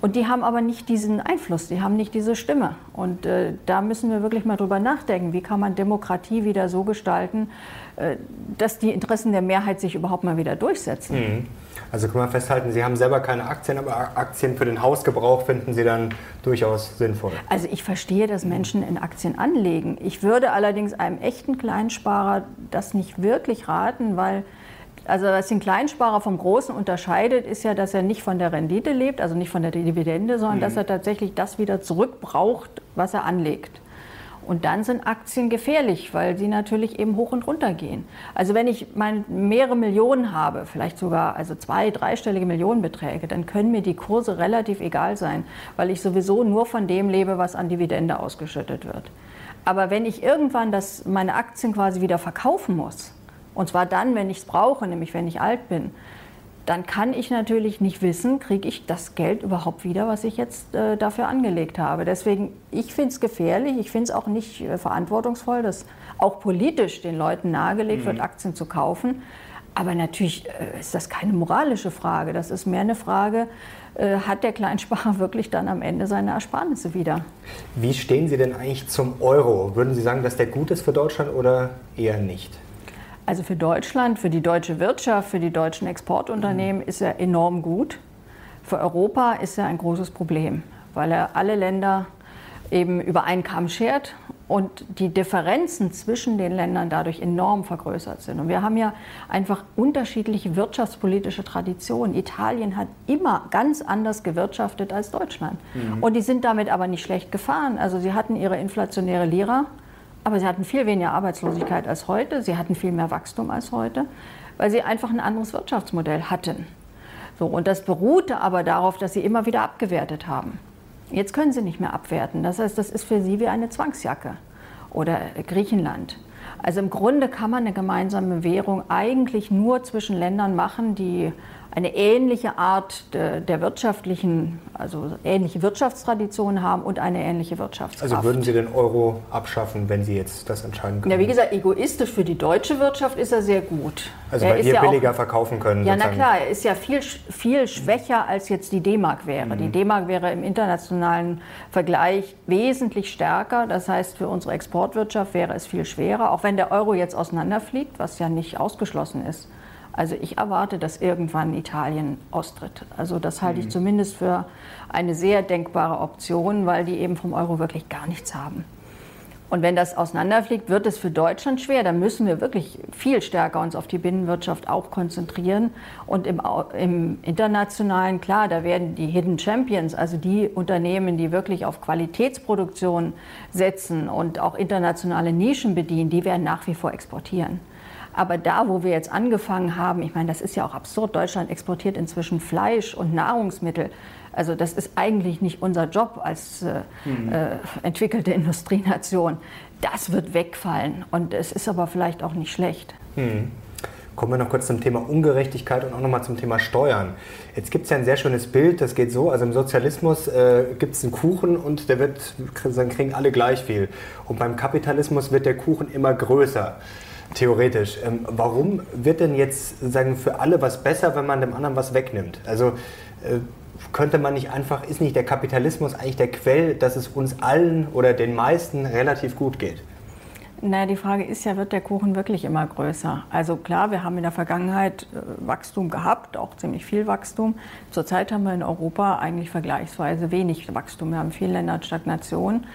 Und die haben aber nicht diesen Einfluss, die haben nicht diese Stimme. Und äh, da müssen wir wirklich mal drüber nachdenken, wie kann man Demokratie wieder so gestalten, äh, dass die Interessen der Mehrheit sich überhaupt mal wieder durchsetzen. Mhm. Also kann man festhalten, Sie haben selber keine Aktien, aber Aktien für den Hausgebrauch finden Sie dann durchaus sinnvoll. Also ich verstehe, dass Menschen in Aktien anlegen. Ich würde allerdings einem echten Kleinsparer das nicht wirklich raten, weil also was den Kleinsparer vom Großen unterscheidet, ist ja, dass er nicht von der Rendite lebt, also nicht von der Dividende, sondern mhm. dass er tatsächlich das wieder zurückbraucht, was er anlegt. Und dann sind Aktien gefährlich, weil sie natürlich eben hoch und runter gehen. Also wenn ich meine mehrere Millionen habe, vielleicht sogar also zwei, dreistellige Millionenbeträge, dann können mir die Kurse relativ egal sein, weil ich sowieso nur von dem lebe, was an Dividende ausgeschüttet wird. Aber wenn ich irgendwann das, meine Aktien quasi wieder verkaufen muss, und zwar dann, wenn ich es brauche, nämlich wenn ich alt bin. Dann kann ich natürlich nicht wissen, kriege ich das Geld überhaupt wieder, was ich jetzt äh, dafür angelegt habe. Deswegen, ich finde es gefährlich, ich finde es auch nicht äh, verantwortungsvoll, dass auch politisch den Leuten nahegelegt mhm. wird, Aktien zu kaufen. Aber natürlich äh, ist das keine moralische Frage. Das ist mehr eine Frage, äh, hat der Kleinsparer wirklich dann am Ende seine Ersparnisse wieder. Wie stehen Sie denn eigentlich zum Euro? Würden Sie sagen, dass der gut ist für Deutschland oder eher nicht? Also für Deutschland, für die deutsche Wirtschaft, für die deutschen Exportunternehmen ist er enorm gut. Für Europa ist er ein großes Problem, weil er alle Länder eben über einen Kamm schert und die Differenzen zwischen den Ländern dadurch enorm vergrößert sind. Und wir haben ja einfach unterschiedliche wirtschaftspolitische Traditionen. Italien hat immer ganz anders gewirtschaftet als Deutschland. Mhm. Und die sind damit aber nicht schlecht gefahren. Also sie hatten ihre inflationäre Lira, aber sie hatten viel weniger Arbeitslosigkeit als heute, sie hatten viel mehr Wachstum als heute, weil sie einfach ein anderes Wirtschaftsmodell hatten. So, und das beruhte aber darauf, dass sie immer wieder abgewertet haben. Jetzt können sie nicht mehr abwerten. Das heißt, das ist für sie wie eine Zwangsjacke oder Griechenland. Also im Grunde kann man eine gemeinsame Währung eigentlich nur zwischen Ländern machen, die eine ähnliche Art der wirtschaftlichen, also ähnliche Wirtschaftstradition haben und eine ähnliche Wirtschaftskraft. Also würden Sie den Euro abschaffen, wenn Sie jetzt das entscheiden können? Ja, wie gesagt, egoistisch für die deutsche Wirtschaft ist er sehr gut. Also er weil wir ja billiger auch, verkaufen können. Ja, sozusagen. na klar, er ist ja viel, viel schwächer als jetzt die D-Mark wäre. Mhm. Die D-Mark wäre im internationalen Vergleich wesentlich stärker. Das heißt, für unsere Exportwirtschaft wäre es viel schwerer, auch wenn der Euro jetzt auseinanderfliegt, was ja nicht ausgeschlossen ist. Also ich erwarte, dass irgendwann Italien austritt. Also das halte ich mhm. zumindest für eine sehr denkbare Option, weil die eben vom Euro wirklich gar nichts haben. Und wenn das auseinanderfliegt, wird es für Deutschland schwer. Da müssen wir wirklich viel stärker uns auf die Binnenwirtschaft auch konzentrieren. Und im, im, internationalen, klar, da werden die Hidden Champions, also die Unternehmen, die wirklich auf Qualitätsproduktion setzen und auch internationale Nischen bedienen, die werden nach wie vor exportieren. Aber da, wo wir jetzt angefangen haben, ich meine, das ist ja auch absurd, Deutschland exportiert inzwischen Fleisch und Nahrungsmittel. Also das ist eigentlich nicht unser Job als äh, mhm. äh, entwickelte Industrienation. Das wird wegfallen und es ist aber vielleicht auch nicht schlecht. Mhm. Kommen wir noch kurz zum Thema Ungerechtigkeit und auch nochmal zum Thema Steuern. Jetzt gibt es ja ein sehr schönes Bild, das geht so, also im Sozialismus äh, gibt es einen Kuchen und der wird, dann kriegen alle gleich viel. Und beim Kapitalismus wird der Kuchen immer größer. Theoretisch. Ähm, warum wird denn jetzt sagen für alle was besser, wenn man dem anderen was wegnimmt? Also äh, könnte man nicht einfach, ist nicht der Kapitalismus eigentlich der Quell, dass es uns allen oder den meisten relativ gut geht? Naja, die Frage ist ja, wird der Kuchen wirklich immer größer? Also klar, wir haben in der Vergangenheit äh, Wachstum gehabt, auch ziemlich viel Wachstum. Zurzeit haben wir in Europa eigentlich vergleichsweise wenig Wachstum. Wir haben in vielen Ländern Stagnation.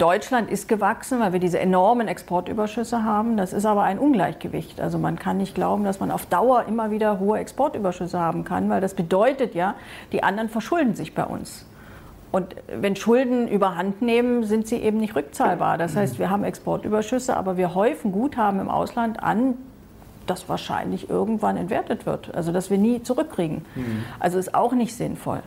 Deutschland ist gewachsen, weil wir diese enormen Exportüberschüsse haben. Das ist aber ein Ungleichgewicht. Also man kann nicht glauben, dass man auf Dauer immer wieder hohe Exportüberschüsse haben kann, weil das bedeutet ja, die anderen verschulden sich bei uns. Und wenn Schulden überhand nehmen, sind sie eben nicht rückzahlbar. Das heißt, wir haben Exportüberschüsse, aber wir häufen Guthaben im Ausland an, das wahrscheinlich irgendwann entwertet wird. Also dass wir nie zurückkriegen. Mhm. Also ist auch nicht sinnvoll.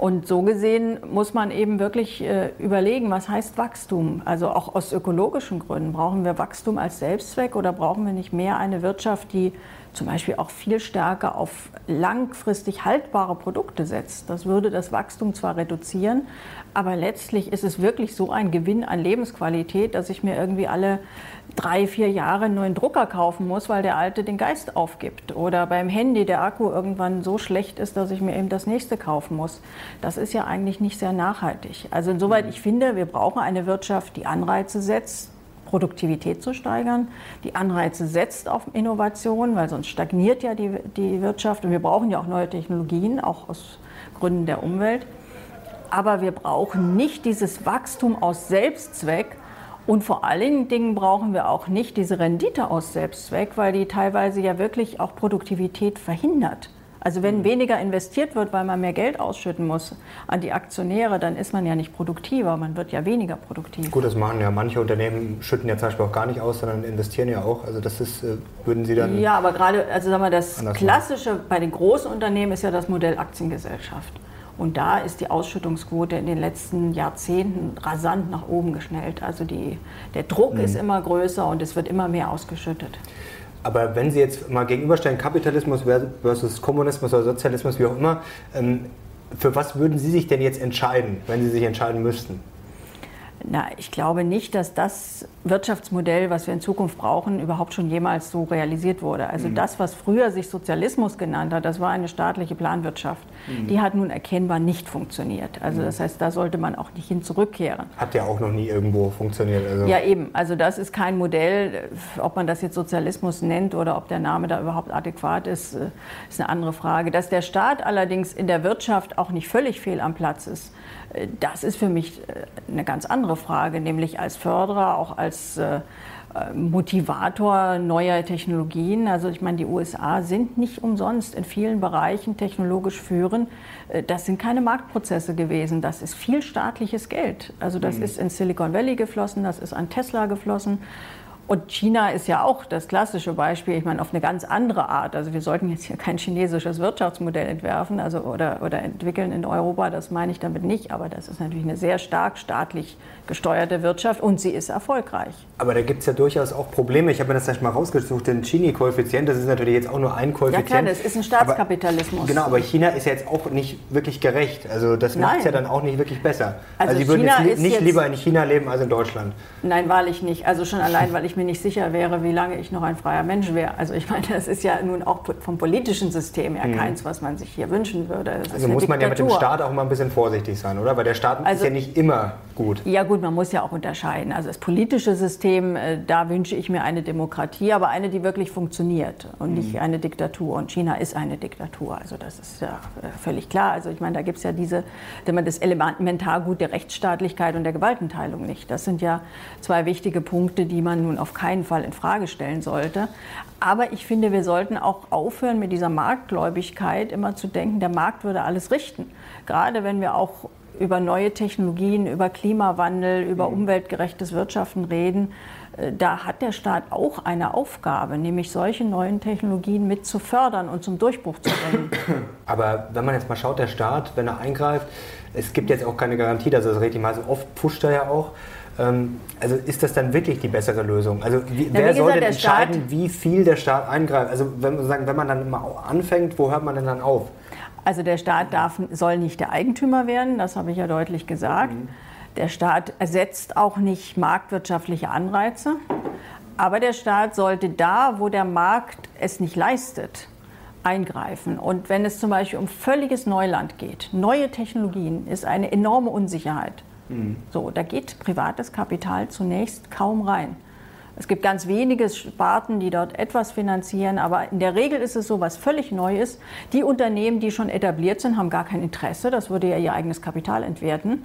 Und so gesehen muss man eben wirklich äh, überlegen, was heißt Wachstum? Also auch aus ökologischen Gründen. Brauchen wir Wachstum als Selbstzweck oder brauchen wir nicht mehr eine Wirtschaft, die zum Beispiel auch viel stärker auf langfristig haltbare Produkte setzt? Das würde das Wachstum zwar reduzieren, aber letztlich ist es wirklich so ein Gewinn an Lebensqualität, dass ich mir irgendwie alle drei, vier Jahre einen neuen Drucker kaufen muss, weil der alte den Geist aufgibt. Oder beim Handy der Akku irgendwann so schlecht ist, dass ich mir eben das nächste kaufen muss. Das ist ja eigentlich nicht sehr nachhaltig. Also insoweit, ich finde, wir brauchen eine Wirtschaft, die Anreize setzt, Produktivität zu steigern, die Anreize setzt auf Innovation, weil sonst stagniert ja die, die Wirtschaft. Und wir brauchen ja auch neue Technologien, auch aus Gründen der Umwelt. Aber wir brauchen nicht dieses Wachstum aus Selbstzweck, und vor allen Dingen brauchen wir auch nicht diese Rendite aus Selbstzweck, weil die teilweise ja wirklich auch Produktivität verhindert. Also wenn mhm. weniger investiert wird, weil man mehr Geld ausschütten muss an die Aktionäre, dann ist man ja nicht produktiver, man wird ja weniger produktiv. Gut, das machen ja manche Unternehmen, schütten ja zum Beispiel auch gar nicht aus, sondern investieren ja auch. Also das ist, äh, würden Sie dann... Ja, aber gerade, also sagen wir, das Klassische bei den großen Unternehmen ist ja das Modell Aktiengesellschaft. Und da ist die Ausschüttungsquote in den letzten Jahrzehnten rasant nach oben geschnellt. Also die, der Druck mhm. ist immer größer und es wird immer mehr ausgeschüttet. Aber wenn Sie jetzt mal gegenüberstellen, Kapitalismus versus Kommunismus oder Sozialismus, wie auch immer, ähm, für was würden Sie sich denn jetzt entscheiden, wenn Sie sich entscheiden müssten? Na, ich glaube nicht, dass das Wirtschaftsmodell, was wir in Zukunft brauchen, überhaupt schon jemals so realisiert wurde. Also mhm. das, was früher sich Sozialismus genannt hat, das war eine staatliche Planwirtschaft. Mhm. Die hat nun erkennbar nicht funktioniert. Also mhm. das heißt, da sollte man auch nicht hin zurückkehren. Hat ja auch noch nie irgendwo funktioniert. Also ja, eben. Also das ist kein Modell. Ob man das jetzt Sozialismus nennt oder ob der Name da überhaupt adäquat ist, äh, ist eine andere Frage. Dass der Staat allerdings in der Wirtschaft auch nicht völlig fehl am Platz ist, das ist für mich äh, eine ganz andere Frage, nämlich als Förderer, auch als äh, Motivator neuer Technologien. Also ich meine, die USA sind nicht umsonst in vielen Bereichen technologisch führend. Das sind keine Marktprozesse gewesen, das ist viel staatliches Geld. Also das mhm. ist in Silicon Valley geflossen, das ist an Tesla geflossen. Und China ist ja auch das klassische Beispiel, ich meine, auf eine ganz andere Art. Also wir sollten jetzt hier kein chinesisches Wirtschaftsmodell entwerfen also, oder, oder entwickeln in Europa, das meine ich damit nicht. Aber das ist natürlich eine sehr stark staatlich gesteuerte Wirtschaft und sie ist erfolgreich. Aber da gibt es ja durchaus auch Probleme. Ich habe mir das gleich mal rausgesucht. Den Gini-Koeffizient, das ist natürlich jetzt auch nur ein Koeffizient. Ja klar, das ist ein Staatskapitalismus. Aber, genau, aber China ist ja jetzt auch nicht wirklich gerecht. Also das macht es ja dann auch nicht wirklich besser. Also, also Sie würden jetzt nicht jetzt lieber in China leben als in Deutschland. Nein, wahrlich nicht. Also schon allein, weil ich mir nicht sicher wäre, wie lange ich noch ein freier Mensch wäre. Also ich meine, das ist ja nun auch vom politischen System her mhm. keins, was man sich hier wünschen würde. Das also muss man ja mit dem Staat auch mal ein bisschen vorsichtig sein, oder? Weil der Staat also, ist ja nicht immer gut. Ja gut, man muss ja auch unterscheiden. Also das politische System, äh, da wünsche ich mir eine Demokratie, aber eine, die wirklich funktioniert und nicht mhm. eine Diktatur. Und China ist eine Diktatur. Also das ist ja äh, völlig klar. Also ich meine, da gibt es ja diese, das Elementargut der Rechtsstaatlichkeit und der Gewaltenteilung nicht. Das sind ja zwei wichtige Punkte, die man nun auf keinen Fall in Frage stellen sollte. Aber ich finde, wir sollten auch aufhören mit dieser Marktgläubigkeit, immer zu denken, der Markt würde alles richten. Gerade wenn wir auch über neue Technologien, über Klimawandel, über mhm. umweltgerechtes Wirtschaften reden, äh, da hat der Staat auch eine Aufgabe, nämlich solche neuen Technologien mit zu fördern und zum Durchbruch zu bringen. Aber wenn man jetzt mal schaut, der Staat, wenn er eingreift, es gibt jetzt auch keine Garantie, dass das richtig macht. Also oft pusht er ja auch. Ähm, also ist das dann wirklich die bessere Lösung? Also wie, Na, wer soll denn entscheiden, Staat, wie viel der Staat eingreift? Also wenn, sagen, wenn man dann mal anfängt, wo hört man denn dann auf? Also der Staat darf, soll nicht der Eigentümer werden, das habe ich ja deutlich gesagt. Mhm. Der Staat ersetzt auch nicht marktwirtschaftliche Anreize. Aber der Staat sollte da, wo der Markt es nicht leistet, eingreifen. Und wenn es zum Beispiel um völliges Neuland geht, neue Technologien, ist eine enorme Unsicherheit. So, da geht privates Kapital zunächst kaum rein. Es gibt ganz wenige Sparten, die dort etwas finanzieren, aber in der Regel ist es so, was völlig neu ist. Die Unternehmen, die schon etabliert sind, haben gar kein Interesse. Das würde ja ihr eigenes Kapital entwerten.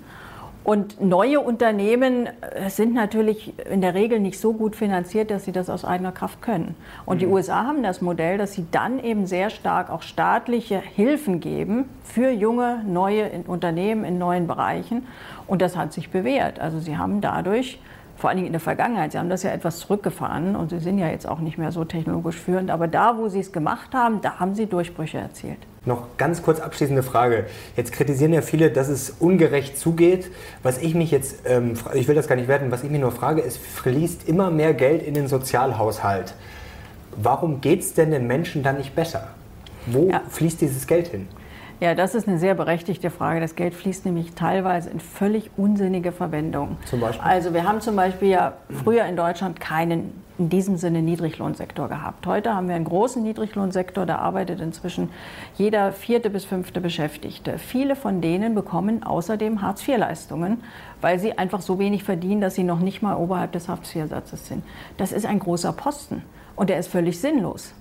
Und neue Unternehmen äh, sind natürlich in der Regel nicht so gut finanziert, dass sie das aus eigener Kraft können. Und die mhm. USA haben das Modell, dass sie dann eben sehr stark auch staatliche Hilfen geben für junge, neue Unternehmen in neuen Bereichen. Und das hat sich bewährt. Also sie haben dadurch vor allen Dingen in der Vergangenheit. Sie haben das ja etwas zurückgefahren und Sie sind ja jetzt auch nicht mehr so technologisch führend. Aber da, wo Sie es gemacht haben, da haben Sie Durchbrüche erzielt. Noch ganz kurz abschließende Frage. Jetzt kritisieren ja viele, dass es ungerecht zugeht. Was ich mich jetzt, ähm, ich will das gar nicht werten, was ich mich nur frage, es fließt immer mehr Geld in den Sozialhaushalt. Warum geht es denn den Menschen dann nicht besser? Wo ja. fließt dieses Geld hin? Ja, das ist eine sehr berechtigte Frage. Das Geld fließt nämlich teilweise in völlig unsinnige Verwendung. Zum Beispiel? Also wir haben zum Beispiel ja früher in Deutschland keinen in diesem Sinne Niedriglohnsektor gehabt. Heute haben wir einen großen Niedriglohnsektor, da arbeitet inzwischen jeder vierte bis fünfte Beschäftigte. Viele von denen bekommen außerdem Hartz-IV-Leistungen, weil sie einfach so wenig verdienen, dass sie noch nicht mal oberhalb des Hartz-IV-Satzes sind. Das ist ein großer Posten und der ist völlig sinnlos.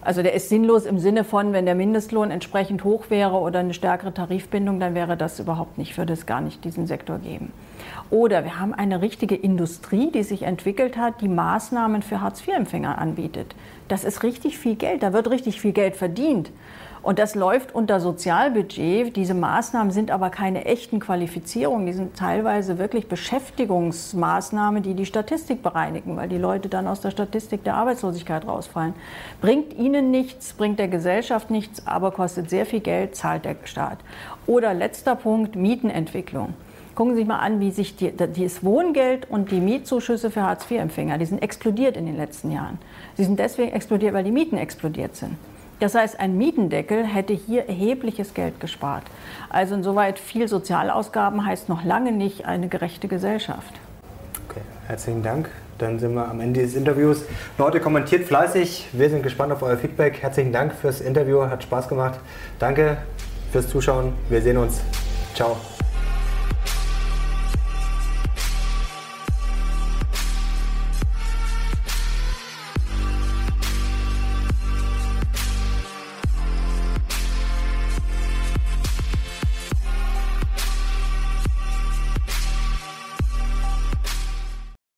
Also der ist sinnlos im Sinne von, wenn der Mindestlohn entsprechend hoch wäre oder eine stärkere Tarifbindung, dann wäre das überhaupt nicht, würde es gar nicht diesen Sektor geben. Oder wir haben eine richtige Industrie, die sich entwickelt hat, die Maßnahmen für Hartz-IV-Empfänger anbietet. Das ist richtig viel Geld, da wird richtig viel Geld verdient. Und das läuft unter Sozialbudget. Diese Maßnahmen sind aber keine echten Qualifizierungen. Die sind teilweise wirklich Beschäftigungsmaßnahmen, die die Statistik bereinigen, weil die Leute dann aus der Statistik der Arbeitslosigkeit rausfallen. Bringt ihnen nichts, bringt der Gesellschaft nichts, aber kostet sehr viel Geld, zahlt der Staat. Oder letzter Punkt, Mietenentwicklung. Gucken Sie sich mal an, wie sich die, das Wohngeld und die Mietzuschüsse für Hartz-IV-Empfänger, die sind explodiert in den letzten Jahren. Sie sind deswegen explodiert, weil die Mieten explodiert sind. Das heißt, ein Mietendeckel hätte hier erhebliches Geld gespart. Also insoweit viel Sozialausgaben heißt noch lange nicht eine gerechte Gesellschaft. Okay, herzlichen Dank. Dann sind wir am Ende des Interviews. Leute, kommentiert fleißig. Wir sind gespannt auf euer Feedback. Herzlichen Dank fürs Interview. Hat Spaß gemacht. Danke fürs Zuschauen. Wir sehen uns. Ciao.